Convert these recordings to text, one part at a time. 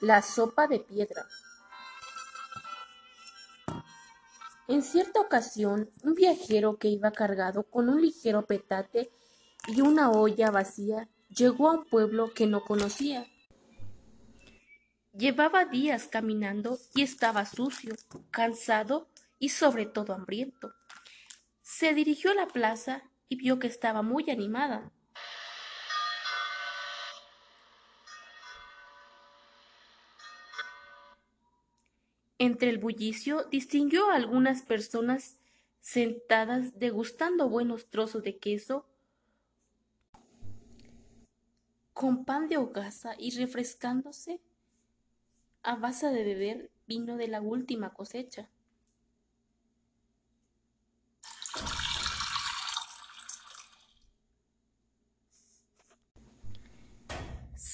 La sopa de piedra. En cierta ocasión, un viajero que iba cargado con un ligero petate y una olla vacía llegó a un pueblo que no conocía. Llevaba días caminando y estaba sucio, cansado y sobre todo hambriento. Se dirigió a la plaza y vio que estaba muy animada. Entre el bullicio distinguió a algunas personas sentadas degustando buenos trozos de queso con pan de hogaza y refrescándose a base de beber vino de la última cosecha.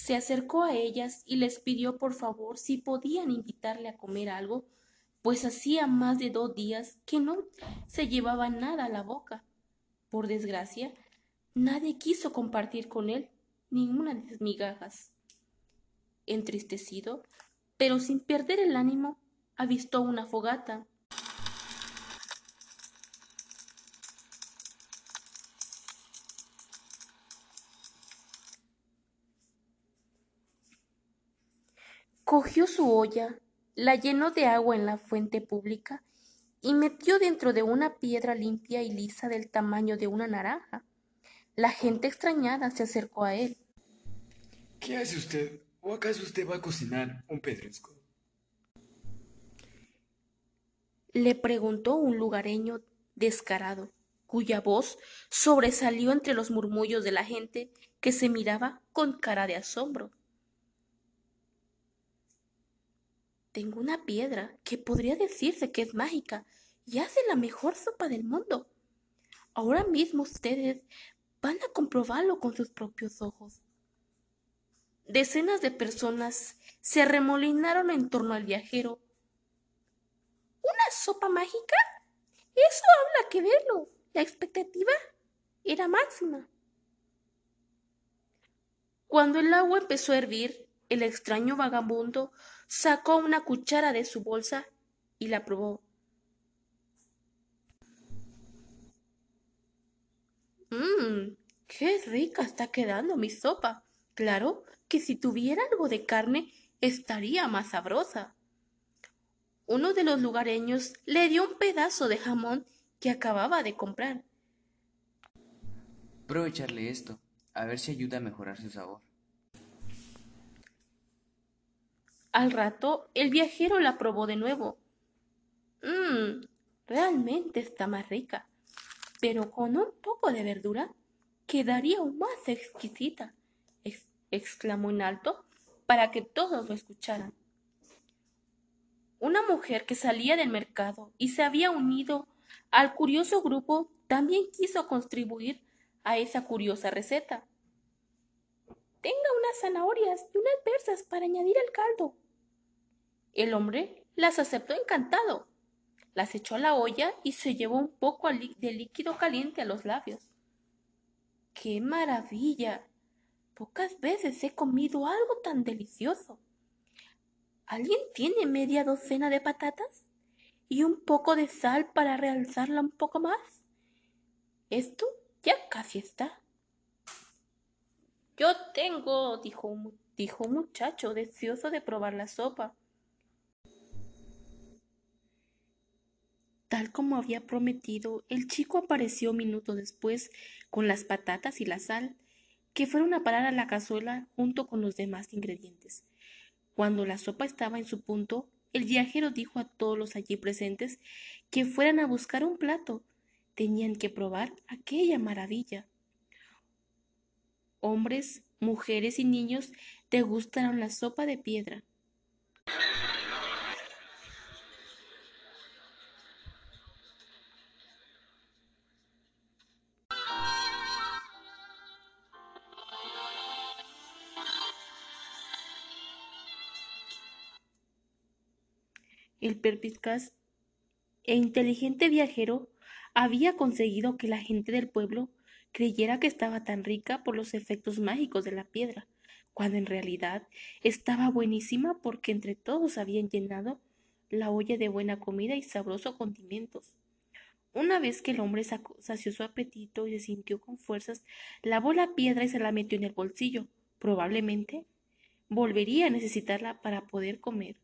Se acercó a ellas y les pidió por favor si podían invitarle a comer algo, pues hacía más de dos días que no se llevaba nada a la boca. Por desgracia, nadie quiso compartir con él ninguna de sus migajas. Entristecido, pero sin perder el ánimo, avistó una fogata. Cogió su olla, la llenó de agua en la fuente pública y metió dentro de una piedra limpia y lisa del tamaño de una naranja. La gente extrañada se acercó a él. ¿Qué hace usted? ¿O acaso usted va a cocinar un pedresco? Le preguntó un lugareño descarado, cuya voz sobresalió entre los murmullos de la gente que se miraba con cara de asombro. Tengo una piedra que podría decirse que es mágica y hace la mejor sopa del mundo. Ahora mismo ustedes van a comprobarlo con sus propios ojos. Decenas de personas se arremolinaron en torno al viajero. ¿Una sopa mágica? Eso habla que verlo. La expectativa era máxima. Cuando el agua empezó a hervir, el extraño vagabundo sacó una cuchara de su bolsa y la probó. Mmm, qué rica está quedando mi sopa. Claro que si tuviera algo de carne estaría más sabrosa. Uno de los lugareños le dio un pedazo de jamón que acababa de comprar. Prueba echarle esto, a ver si ayuda a mejorar su sabor. Al rato, el viajero la probó de nuevo. Mmm, realmente está más rica, pero con un poco de verdura quedaría aún más exquisita, exclamó en alto para que todos lo escucharan. Una mujer que salía del mercado y se había unido al curioso grupo también quiso contribuir a esa curiosa receta. Tenga unas zanahorias y unas persas para añadir al caldo, el hombre las aceptó encantado, las echó a la olla y se llevó un poco de líquido caliente a los labios. ¡Qué maravilla! Pocas veces he comido algo tan delicioso. ¿Alguien tiene media docena de patatas? ¿Y un poco de sal para realzarla un poco más? Esto ya casi está. Yo tengo, dijo, un muchacho deseoso de probar la sopa. Como había prometido, el chico apareció minuto después con las patatas y la sal, que fueron a parar a la cazuela junto con los demás ingredientes. Cuando la sopa estaba en su punto, el viajero dijo a todos los allí presentes que fueran a buscar un plato. Tenían que probar aquella maravilla. Hombres, mujeres y niños degustaron la sopa de piedra. El e inteligente viajero había conseguido que la gente del pueblo creyera que estaba tan rica por los efectos mágicos de la piedra. cuando en realidad estaba buenísima porque entre todos habían llenado la olla de buena comida y sabrosos condimentos. Una vez que el hombre sació su apetito y se sintió con fuerzas, lavó la piedra y se la metió en el bolsillo. Probablemente volvería a necesitarla para poder comer.